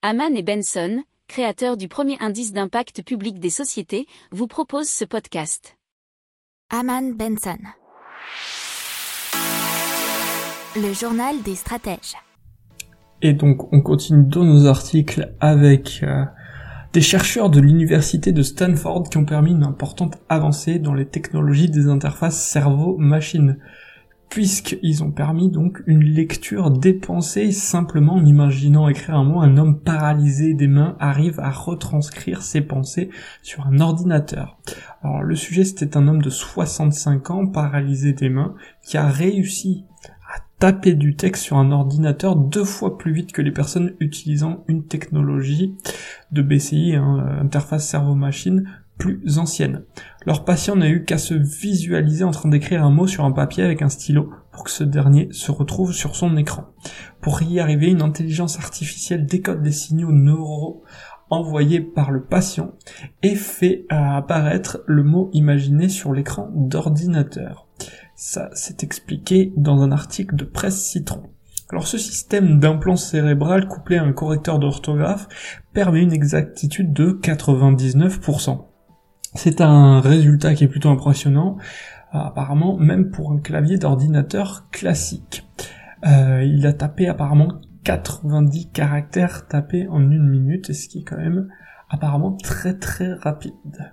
Haman et Benson, créateurs du premier indice d'impact public des sociétés, vous proposent ce podcast. Haman Benson. Le journal des stratèges. Et donc on continue dans nos articles avec euh, des chercheurs de l'université de Stanford qui ont permis une importante avancée dans les technologies des interfaces cerveau-machine puisqu'ils ont permis donc une lecture dépensée simplement en imaginant écrire un mot, un homme paralysé des mains arrive à retranscrire ses pensées sur un ordinateur. Alors le sujet c'était un homme de 65 ans paralysé des mains qui a réussi à taper du texte sur un ordinateur deux fois plus vite que les personnes utilisant une technologie de BCI, hein, interface cerveau-machine, plus ancienne. Leur patient n'a eu qu'à se visualiser en train d'écrire un mot sur un papier avec un stylo pour que ce dernier se retrouve sur son écran. Pour y arriver, une intelligence artificielle décode des signaux neuraux envoyés par le patient et fait apparaître le mot imaginé sur l'écran d'ordinateur. Ça, s'est expliqué dans un article de Presse Citron. Alors ce système d'implant cérébral couplé à un correcteur d'orthographe permet une exactitude de 99%. C'est un résultat qui est plutôt impressionnant, euh, apparemment même pour un clavier d'ordinateur classique. Euh, il a tapé apparemment 90 caractères tapés en une minute, ce qui est quand même apparemment très très rapide.